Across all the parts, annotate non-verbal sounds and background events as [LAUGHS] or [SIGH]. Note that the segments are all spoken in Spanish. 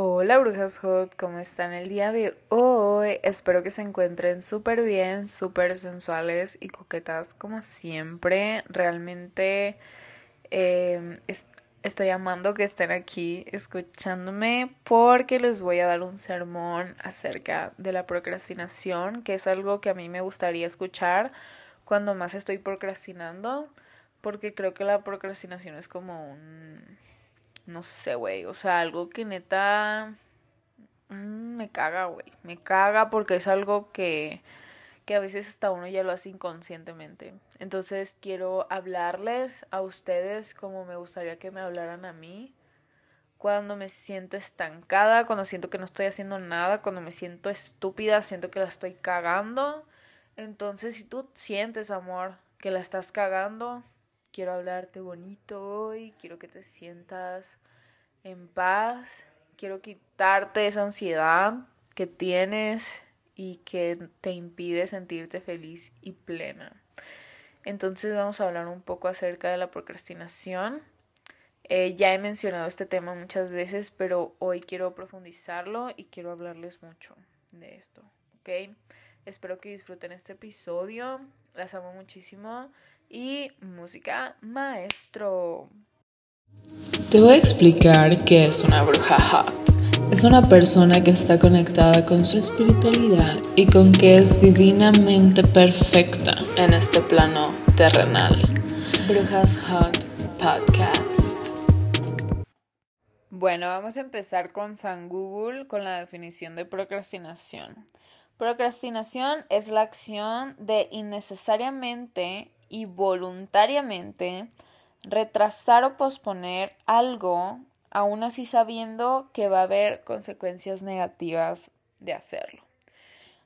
Hola brujas hot, ¿cómo están el día de hoy? Espero que se encuentren súper bien, súper sensuales y coquetas como siempre. Realmente em, estoy amando que estén aquí escuchándome porque les voy a dar un sermón acerca de la procrastinación, que es algo que a mí me gustaría escuchar cuando más estoy procrastinando, porque creo que la procrastinación es como un no sé, güey. O sea, algo que neta. Mm, me caga, güey. Me caga porque es algo que. que a veces hasta uno ya lo hace inconscientemente. Entonces quiero hablarles a ustedes como me gustaría que me hablaran a mí. Cuando me siento estancada, cuando siento que no estoy haciendo nada, cuando me siento estúpida, siento que la estoy cagando. Entonces, si tú sientes, amor, que la estás cagando, quiero hablarte bonito hoy, quiero que te sientas en paz, quiero quitarte esa ansiedad que tienes y que te impide sentirte feliz y plena. Entonces vamos a hablar un poco acerca de la procrastinación. Eh, ya he mencionado este tema muchas veces, pero hoy quiero profundizarlo y quiero hablarles mucho de esto, ¿ok? Espero que disfruten este episodio. Las amo muchísimo y música maestro. Te voy a explicar qué es una bruja hot. Es una persona que está conectada con su espiritualidad y con que es divinamente perfecta en este plano terrenal. Brujas Hot Podcast. Bueno, vamos a empezar con San Google con la definición de procrastinación. Procrastinación es la acción de innecesariamente y voluntariamente retrasar o posponer algo, aún así sabiendo que va a haber consecuencias negativas de hacerlo.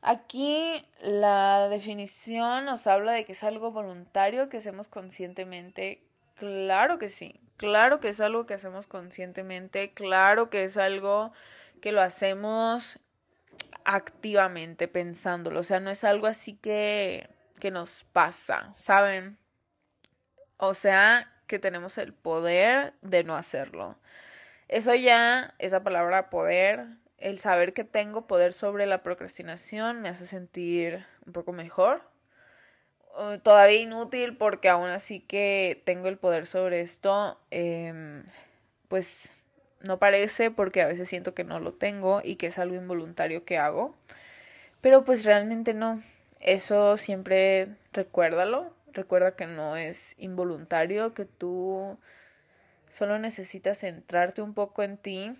Aquí la definición nos habla de que es algo voluntario que hacemos conscientemente. Claro que sí, claro que es algo que hacemos conscientemente, claro que es algo que lo hacemos activamente pensándolo, o sea, no es algo así que que nos pasa, ¿saben? O sea, que tenemos el poder de no hacerlo. Eso ya, esa palabra poder, el saber que tengo poder sobre la procrastinación me hace sentir un poco mejor. Todavía inútil porque aún así que tengo el poder sobre esto, em, pues no parece porque a veces siento que no lo tengo y que es algo involuntario que hago. Pero pues realmente no. Eso siempre recuérdalo, recuerda que no es involuntario, que tú solo necesitas centrarte un poco en ti,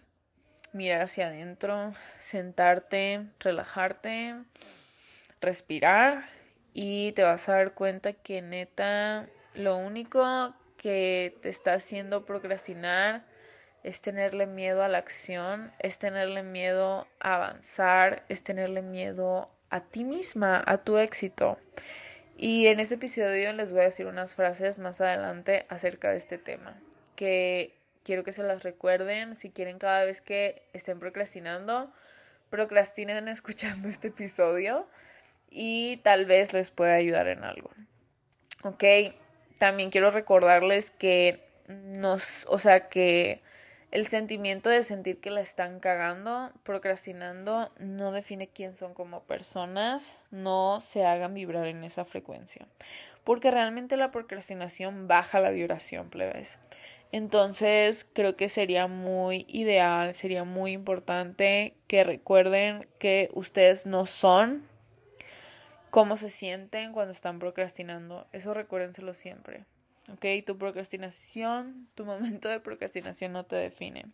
mirar hacia adentro, sentarte, relajarte, respirar y te vas a dar cuenta que neta lo único que te está haciendo procrastinar es tenerle miedo a la acción, es tenerle miedo a avanzar, es tenerle miedo a ti misma, a tu éxito. Y en este episodio les voy a decir unas frases más adelante acerca de este tema, que quiero que se las recuerden si quieren cada vez que estén procrastinando, procrastinen [LAUGHS] escuchando este episodio y tal vez les pueda ayudar en algo. Ok, también quiero recordarles que nos, o sea, que el sentimiento de sentir que la están cagando, procrastinando, no define quién son como personas, no se hagan vibrar en esa frecuencia. Porque realmente la procrastinación baja la vibración, plebes. Entonces creo que sería muy ideal, sería muy importante que recuerden que ustedes no son cómo se sienten cuando están procrastinando. Eso recuérdenselo siempre. ¿Ok? Tu procrastinación, tu [LAUGHS] momento de procrastinación no te define.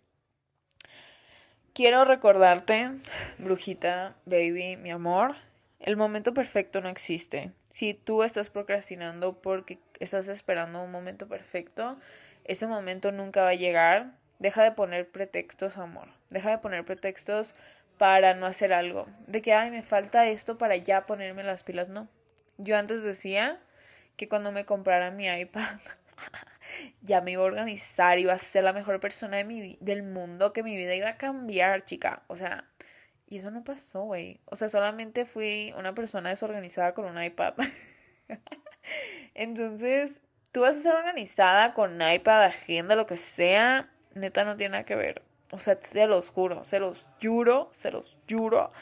Quiero recordarte, brujita, baby, mi amor, el momento perfecto no existe. Si tú estás procrastinando porque estás esperando un momento perfecto, ese momento nunca va a llegar. Deja de poner pretextos, amor. Deja de poner pretextos para no hacer algo. De que, ay, me falta esto para ya ponerme las pilas. No. Yo antes decía que cuando me comprara mi iPad [LAUGHS] ya me iba a organizar, iba a ser la mejor persona de mi, del mundo, que mi vida iba a cambiar, chica. O sea, y eso no pasó, güey. O sea, solamente fui una persona desorganizada con un iPad. [LAUGHS] Entonces, tú vas a ser organizada con iPad, agenda, lo que sea. Neta, no tiene nada que ver. O sea, se los juro, se los juro, se los juro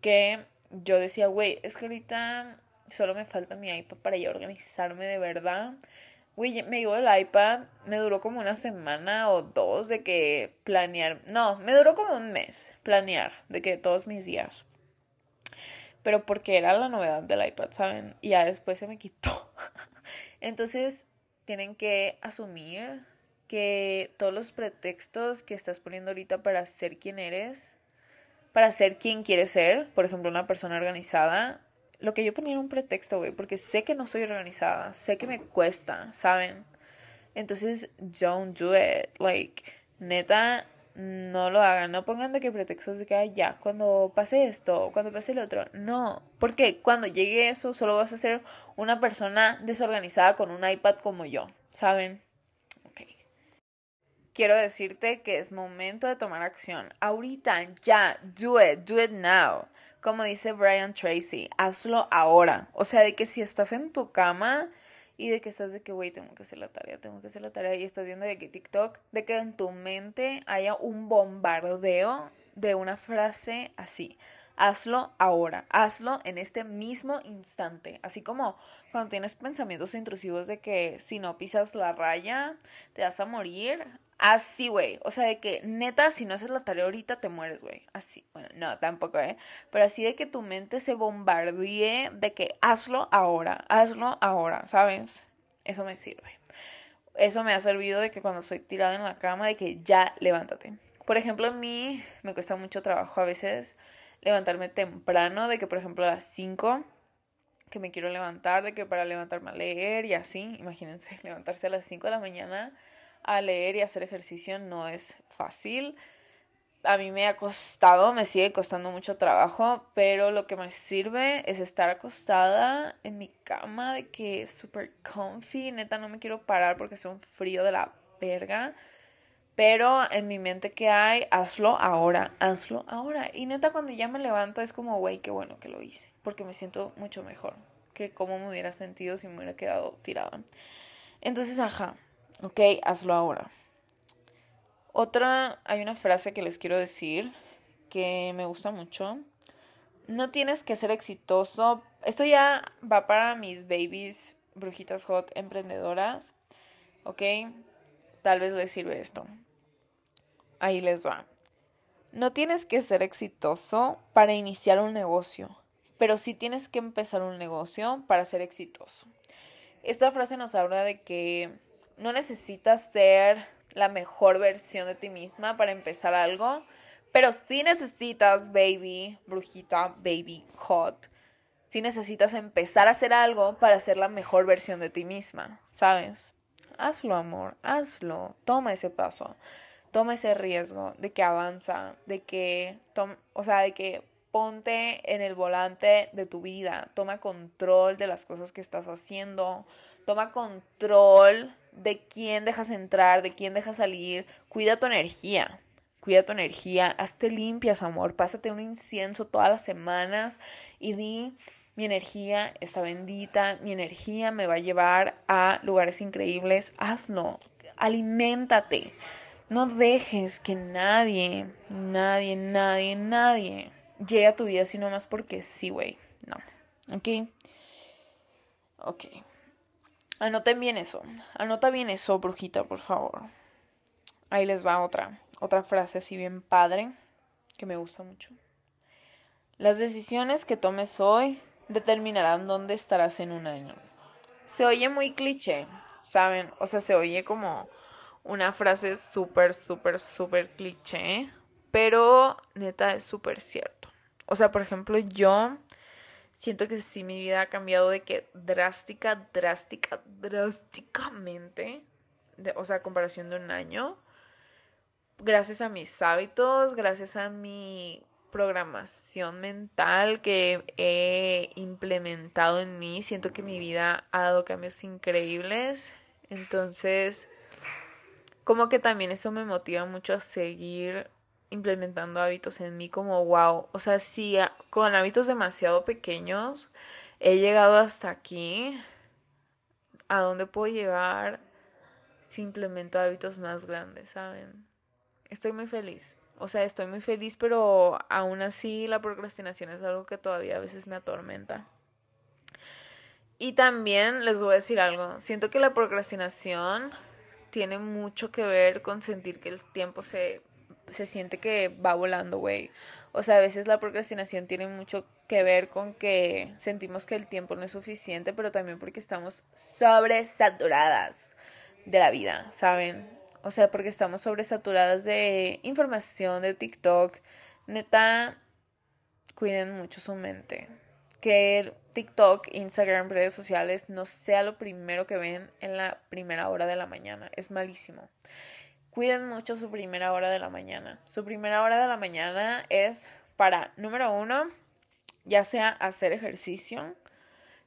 que yo decía, güey, es que ahorita solo me falta mi iPad para ya organizarme de verdad. Güey, me llegó el iPad, me duró como una semana o dos de que planear, no, me duró como un mes planear de que todos mis días. Pero porque era la novedad del iPad, ¿saben? Y ya después se me quitó. [LAUGHS] Entonces, tienen que asumir que todos los pretextos que estás poniendo ahorita para ser quien eres, para ser quien quieres ser, por ejemplo, una persona organizada, lo que yo ponía era un pretexto, güey, porque sé que no soy organizada, sé que me cuesta, ¿saben? Entonces, don't do it. Like, neta, no lo hagan. No pongan de que pretextos de que, ya, cuando pase esto, cuando pase el otro. No, porque cuando llegue eso, solo vas a ser una persona desorganizada con un iPad como yo, ¿saben? Ok. Quiero decirte que es momento de tomar acción. Ahorita, ya, do it, do it now como dice Brian Tracy, hazlo ahora. O sea, de que si estás en tu cama y de que estás de que, güey, tengo que hacer la tarea, tengo que hacer la tarea y estás viendo de que TikTok, de que en tu mente haya un bombardeo de una frase así. Hazlo ahora, hazlo en este mismo instante. Así como cuando tienes pensamientos intrusivos de que si no pisas la raya te vas a morir, Así, güey. O sea, de que neta, si no haces la tarea ahorita, te mueres, güey. Así. Bueno, no, tampoco, ¿eh? Pero así de que tu mente se bombardee de que hazlo ahora, hazlo ahora, ¿sabes? Eso me sirve. Eso me ha servido de que cuando estoy tirada en la cama, de que ya levántate. Por ejemplo, a mí me cuesta mucho trabajo a veces levantarme temprano, de que por ejemplo a las 5 que me quiero levantar, de que para levantarme a leer y así, imagínense, [LAUGHS] levantarse a las 5 de la mañana a leer y hacer ejercicio no es fácil. A mí me ha costado, me sigue costando mucho trabajo, pero lo que me sirve es estar acostada en mi cama de que súper comfy. Neta, no me quiero parar porque es un frío de la verga. Pero en mi mente que hay, hazlo ahora, hazlo ahora. Y neta, cuando ya me levanto es como, güey, qué bueno que lo hice. Porque me siento mucho mejor que cómo me hubiera sentido si me hubiera quedado tirada. Entonces, ajá, Ok, hazlo ahora. Otra, hay una frase que les quiero decir que me gusta mucho. No tienes que ser exitoso. Esto ya va para mis babies, brujitas hot, emprendedoras. Ok, tal vez les sirve esto. Ahí les va. No tienes que ser exitoso para iniciar un negocio, pero sí tienes que empezar un negocio para ser exitoso. Esta frase nos habla de que no necesitas ser la mejor versión de ti misma para empezar algo, pero sí necesitas, baby, brujita, baby, hot. Sí necesitas empezar a hacer algo para ser la mejor versión de ti misma, ¿sabes? Hazlo, amor, hazlo. Toma ese paso. Toma ese riesgo de que avanza, de que, o sea, de que ponte en el volante de tu vida, toma control de las cosas que estás haciendo, toma control de quién dejas entrar, de quién dejas salir. Cuida tu energía. Cuida tu energía. Hazte limpias, amor. Pásate un incienso todas las semanas y di, mi energía está bendita, mi energía me va a llevar a lugares increíbles. Hazlo. Aliméntate. No dejes que nadie, nadie, nadie, nadie llegue a tu vida sino más porque sí, güey. No. ¿Ok? Ok. Anoten bien eso. Anota bien eso, brujita, por favor. Ahí les va otra. Otra frase así bien padre que me gusta mucho. Las decisiones que tomes hoy determinarán dónde estarás en un año. Se oye muy cliché, ¿saben? O sea, se oye como una frase súper, súper, súper cliché, pero neta es súper cierto. O sea, por ejemplo, yo siento que sí mi vida ha cambiado de que drástica, drástica, drásticamente, o sea, a comparación de un año, gracias a mis hábitos, gracias a mi programación mental que he implementado en mí, siento que mi vida ha dado cambios increíbles, entonces como que también eso me motiva mucho a seguir implementando hábitos en mí como wow. O sea, si con hábitos demasiado pequeños he llegado hasta aquí, ¿a dónde puedo llegar si implemento hábitos más grandes, saben? estoy muy feliz. O sea, estoy muy feliz, pero aún así la procrastinación es algo que todavía a veces me atormenta. Y también les voy a decir algo, siento que la procrastinación tiene mucho que ver con sentir que el tiempo se, se siente que va volando, güey. O sea, a veces la procrastinación tiene mucho que ver con que sentimos que el tiempo no es suficiente, pero también porque estamos sobresaturadas de la vida, ¿saben? O sea, porque estamos sobresaturadas de información, de TikTok. Neta, cuiden mucho su mente. Que TikTok, Instagram, redes sociales no sea lo primero que ven en la primera hora de la mañana. Es malísimo. Cuiden mucho su primera hora de la mañana. Su primera hora de la mañana es para, número uno, ya sea hacer ejercicio,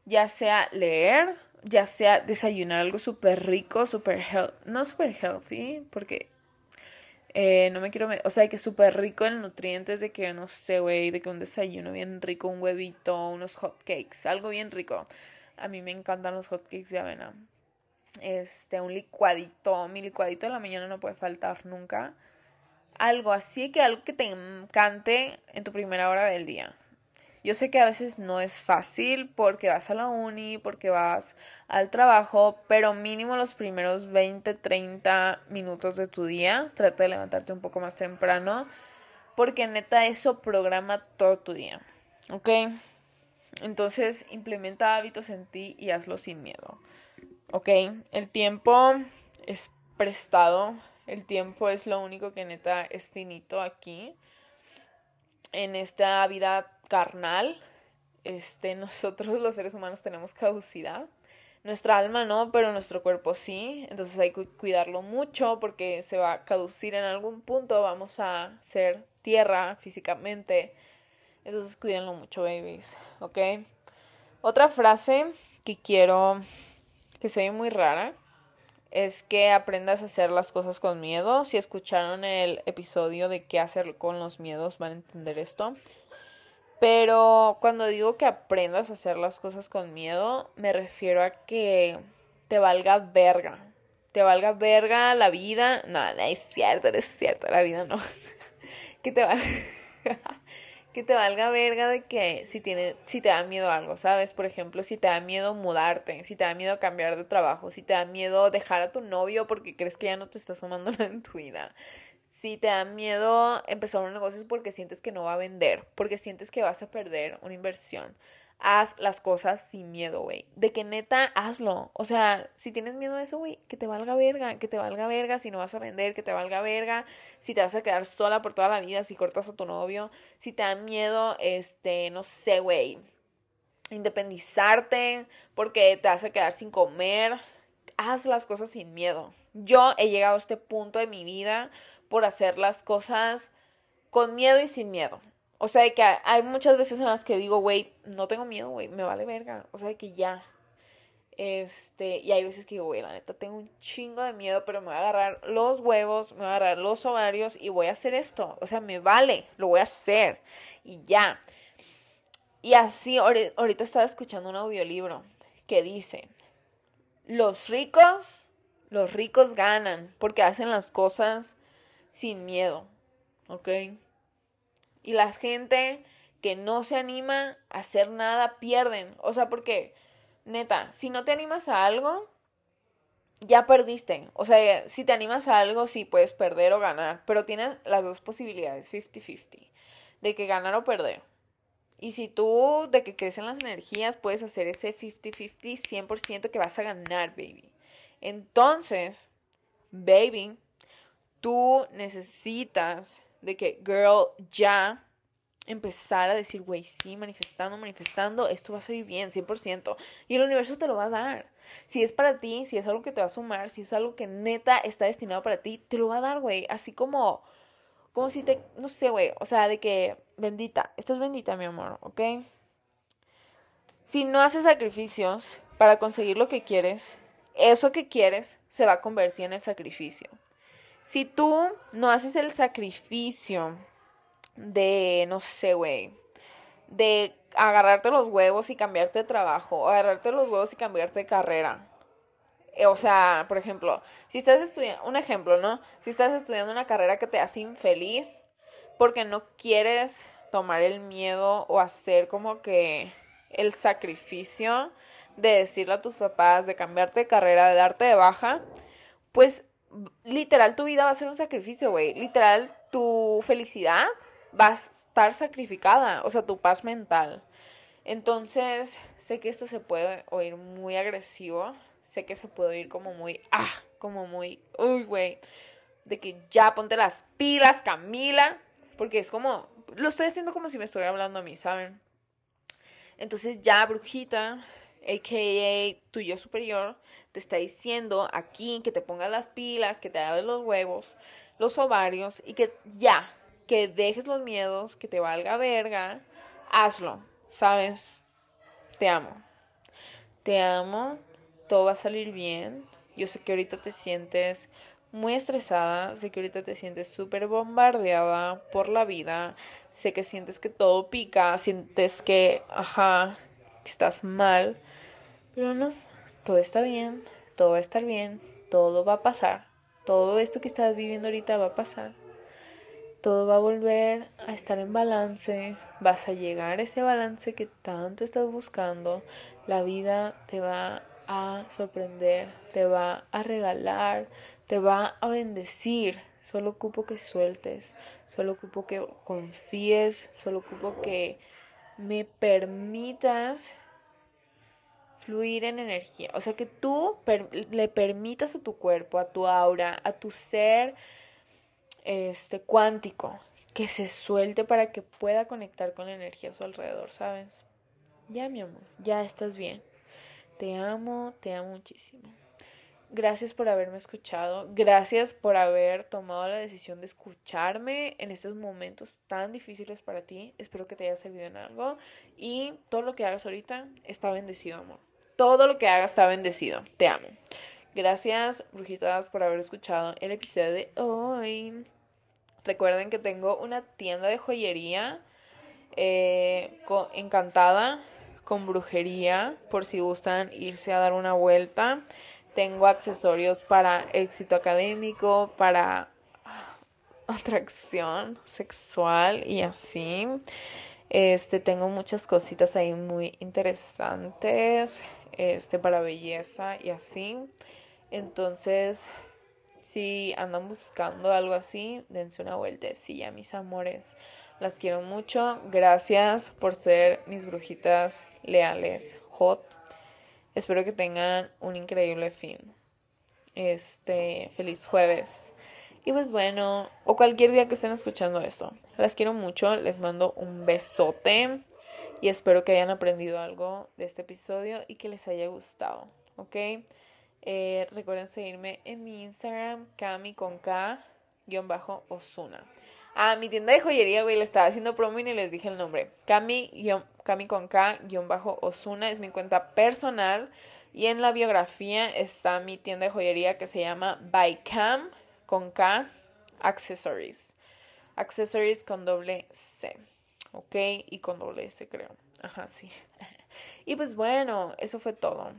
ya sea leer, ya sea desayunar algo súper rico, súper healthy, no súper healthy, porque eh, no me quiero, o sea, que súper rico en nutrientes, de que no sé, güey, de que un desayuno bien rico, un huevito, unos hot cakes, algo bien rico. A mí me encantan los hot cakes de avena. Este, un licuadito, mi licuadito de la mañana no puede faltar nunca. Algo así que algo que te encante en tu primera hora del día. Yo sé que a veces no es fácil porque vas a la uni, porque vas al trabajo, pero mínimo los primeros 20, 30 minutos de tu día, trata de levantarte un poco más temprano, porque neta eso programa todo tu día, ¿ok? Entonces implementa hábitos en ti y hazlo sin miedo, ¿ok? El tiempo es prestado, el tiempo es lo único que neta es finito aquí en esta vida carnal, este, [LAUGHS] nosotros los seres humanos tenemos caducidad. Nuestra alma no, pero nuestro cuerpo sí. Entonces hay que cuidarlo mucho porque se va a caducir en algún punto. Vamos a ser tierra físicamente. Entonces cuídenlo mucho, babies. ¿Ok? Otra frase que quiero que ve muy rara es que aprendas a hacer las cosas con miedo. Si escucharon el episodio de qué hacer con los miedos, van a entender esto. Pero cuando digo que aprendas a hacer las cosas con miedo, me refiero a que te valga verga. Te valga verga la vida. No, no es cierto, no es cierto, la vida no. [LAUGHS] que te valga. [LAUGHS] que te valga verga de que si tiene, si te da miedo algo, ¿sabes? Por ejemplo, si te da miedo mudarte, si te da miedo cambiar de trabajo, si te da miedo dejar a tu novio porque crees que ya no te está sumando [LAUGHS] nada en tu vida, si te da miedo empezar un negocio es porque sientes que no va a vender, porque sientes que vas a perder una inversión. Haz las cosas sin miedo, güey. De que neta, hazlo. O sea, si tienes miedo a eso, güey, que te valga verga, que te valga verga si no vas a vender, que te valga verga si te vas a quedar sola por toda la vida, si cortas a tu novio, si te da miedo, este, no sé, güey, independizarte porque te vas a quedar sin comer. Haz las cosas sin miedo. Yo he llegado a este punto de mi vida por hacer las cosas con miedo y sin miedo. O sea, que hay muchas veces en las que digo, güey, no tengo miedo, güey, me vale verga. O sea, que ya. Este, y hay veces que digo, güey, la neta, tengo un chingo de miedo, pero me voy a agarrar los huevos, me voy a agarrar los ovarios y voy a hacer esto. O sea, me vale, lo voy a hacer. Y ya. Y así, ahorita estaba escuchando un audiolibro que dice, los ricos, los ricos ganan porque hacen las cosas sin miedo, ¿ok? Y la gente que no se anima a hacer nada pierden. O sea, porque, neta, si no te animas a algo, ya perdiste. O sea, si te animas a algo, sí puedes perder o ganar, pero tienes las dos posibilidades, 50-50, de que ganar o perder. Y si tú, de que crecen las energías, puedes hacer ese 50-50, 100% que vas a ganar, baby. Entonces, baby, tú necesitas de que, girl, ya empezar a decir, güey, sí, manifestando, manifestando, esto va a salir bien, 100%. Y el universo te lo va a dar. Si es para ti, si es algo que te va a sumar, si es algo que neta está destinado para ti, te lo va a dar, güey. Así como, como si te, no sé, güey, o sea, de que, bendita, estás bendita, mi amor, ¿ok? Si no haces sacrificios para conseguir lo que quieres, eso que quieres se va a convertir en el sacrificio. Si tú no haces el sacrificio de, no sé, güey, de agarrarte los huevos y cambiarte de trabajo, o agarrarte los huevos y cambiarte de carrera, Eh, o sea, por ejemplo, si estás estudiando, un ejemplo, ¿no? Si estás estudiando una carrera que te hace infeliz porque no quieres tomar el miedo o hacer como que el sacrificio de decirle a tus papás, de cambiarte de carrera, de darte de baja, pues literal tu vida va a ser un sacrificio, güey. Literal tu felicidad va a estar sacrificada, o sea, tu paz mental. Entonces, sé que esto se puede oír muy agresivo, sé que se puede oír como muy, ah, como muy, uy, güey, de que ya ponte las pilas, Camila, porque es como, lo estoy haciendo como si me estuviera hablando a mí, ¿saben? Entonces ya, brujita, a.k.a. tu yo superior, te está diciendo aquí que te pongas las pilas, que te hagas los huevos, los ovarios y que ya, que dejes los miedos, que te valga verga, hazlo, ¿sabes? Te amo. Te amo, todo va a salir bien. Yo sé que ahorita te sientes muy estresada, sé que ahorita te sientes súper bombardeada por la vida, sé que sientes que todo pica, sientes que, ajá, que estás mal, pero no, todo está bien, todo va a estar bien, todo va a pasar, todo esto que estás viviendo ahorita va a pasar todo va a volver a estar en balance, vas a llegar a ese balance que tanto estás buscando, la vida te va a sorprender, te va a regalar, te va a bendecir. Solo ocupo que sueltes, solo ocupo que confíes, solo ocupo que me permitas fluir en energía. O sea, que tú le permitas a tu cuerpo, a tu aura, a tu ser, este cuántico que se suelte para que pueda conectar con la energía a su alrededor, ¿sabes? Ya, mi amor, ya estás bien. Te amo, te amo muchísimo. Gracias por haberme escuchado. Gracias por haber tomado la decisión de escucharme en estos momentos tan difíciles para ti. Espero que te haya servido en algo. Y todo lo que hagas ahorita está bendecido, amor. Todo lo que hagas está bendecido. Te amo. Gracias, brujitas, por haber escuchado el episodio de hoy. Recuerden que tengo una tienda de joyería eh, encantada con brujería por si gustan irse a dar una vuelta. Tengo accesorios para éxito académico, para atracción sexual y así. Este tengo muchas cositas ahí muy interesantes, este para belleza y así. Entonces, si andan buscando algo así, dense una vueltecilla, mis amores. Las quiero mucho. Gracias por ser mis brujitas leales, hot. Espero que tengan un increíble fin. Este, feliz jueves. Y pues bueno, o cualquier día que estén escuchando esto. Las quiero mucho, les mando un besote y espero que hayan aprendido algo de este episodio y que les haya gustado, ¿ok? Eh, recuerden seguirme en mi Instagram, Cami con K, guion bajo Osuna. Ah, mi tienda de joyería, güey, le estaba haciendo promo y ni les dije el nombre. Cami, Cami con K, guion bajo Osuna, es mi cuenta personal. Y en la biografía está mi tienda de joyería que se llama By Cam con K Accessories. Accessories con doble C. ¿Ok? Y con doble S, creo. Ajá, sí. [LAUGHS] y pues bueno, eso fue todo.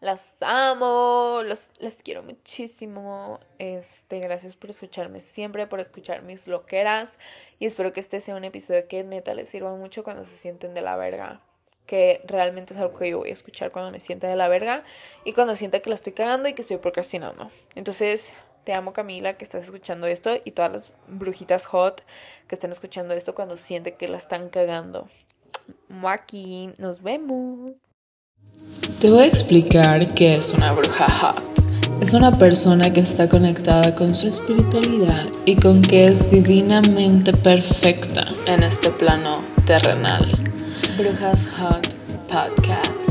Las amo, los, las quiero muchísimo. Este, gracias por escucharme siempre, por escuchar mis loqueras. Y espero que este sea un episodio que neta les sirva mucho cuando se sienten de la verga. Que realmente es algo que yo voy a escuchar cuando me sienta de la verga. Y cuando sienta que la estoy cagando y que estoy procrastinando. Entonces, te amo Camila que estás escuchando esto. Y todas las brujitas hot que están escuchando esto cuando sienten que la están cagando. Aquí, nos vemos. Te voy a explicar qué es una bruja hot. Es una persona que está conectada con su espiritualidad y con que es divinamente perfecta en este plano terrenal. Brujas Hot Podcast.